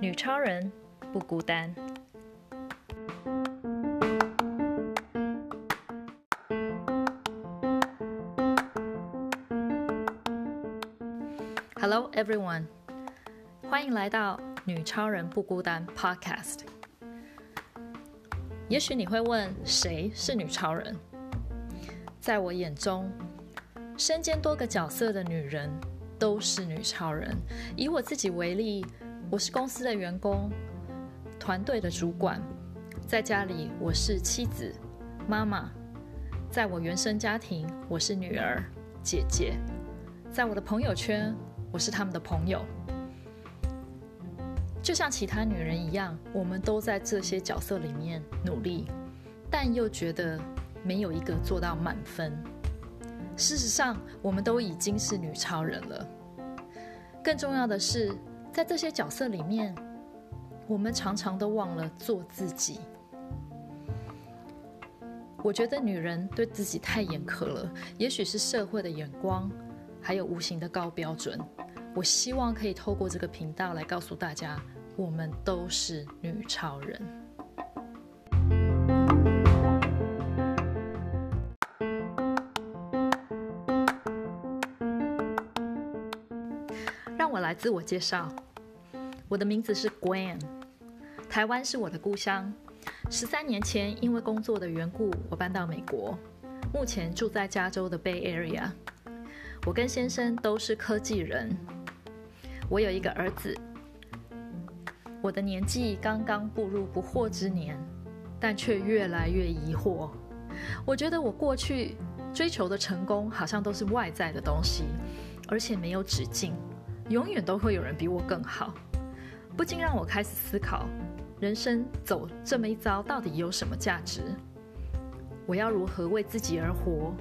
女超人不孤单。Hello everyone，欢迎来到《女超人不孤单》Podcast。也许你会问，谁是女超人？在我眼中，身兼多个角色的女人都是女超人。以我自己为例。我是公司的员工，团队的主管，在家里我是妻子、妈妈，在我原生家庭我是女儿、姐姐，在我的朋友圈我是他们的朋友。就像其他女人一样，我们都在这些角色里面努力，但又觉得没有一个做到满分。事实上，我们都已经是女超人了。更重要的是，在这些角色里面，我们常常都忘了做自己。我觉得女人对自己太严苛了，也许是社会的眼光，还有无形的高标准。我希望可以透过这个频道来告诉大家，我们都是女超人。我来自我介绍。我的名字是 Gwen，台湾是我的故乡。十三年前，因为工作的缘故，我搬到美国，目前住在加州的 Bay Area。我跟先生都是科技人。我有一个儿子，我的年纪刚刚步入不惑之年，但却越来越疑惑。我觉得我过去追求的成功，好像都是外在的东西，而且没有止境，永远都会有人比我更好。不禁让我开始思考，人生走这么一遭到底有什么价值？我要如何为自己而活，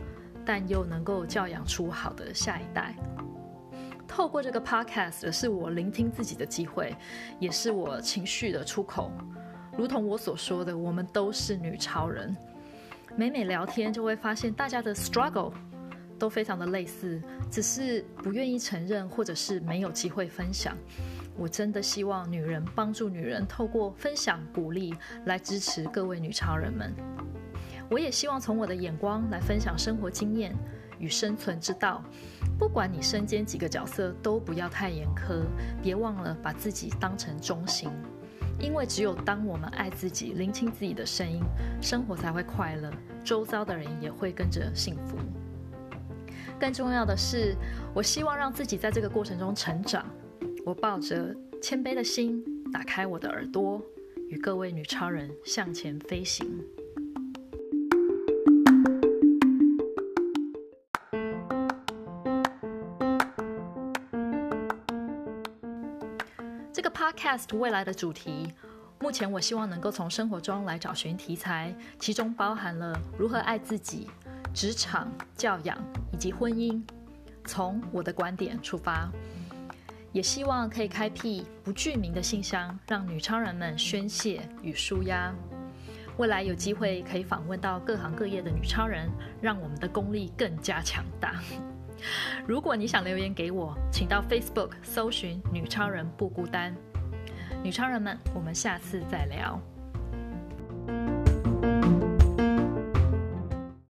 但又能够教养出好的下一代？透过这个 podcast 是我聆听自己的机会，也是我情绪的出口。如同我所说的，我们都是女超人。每每聊天，就会发现大家的 struggle 都非常的类似，只是不愿意承认，或者是没有机会分享。我真的希望女人帮助女人，透过分享、鼓励来支持各位女超人们。我也希望从我的眼光来分享生活经验与生存之道。不管你身兼几个角色，都不要太严苛，别忘了把自己当成中心。因为只有当我们爱自己、聆听自己的声音，生活才会快乐，周遭的人也会跟着幸福。更重要的是，我希望让自己在这个过程中成长。我抱着谦卑的心，打开我的耳朵，与各位女超人向前飞行。这个 podcast 未来的主题，目前我希望能够从生活中来找寻题材，其中包含了如何爱自己、职场、教养以及婚姻，从我的观点出发。也希望可以开辟不具名的信箱，让女超人们宣泄与舒压。未来有机会可以访问到各行各业的女超人，让我们的功力更加强大。如果你想留言给我，请到 Facebook 搜寻“女超人不孤单”。女超人们，我们下次再聊。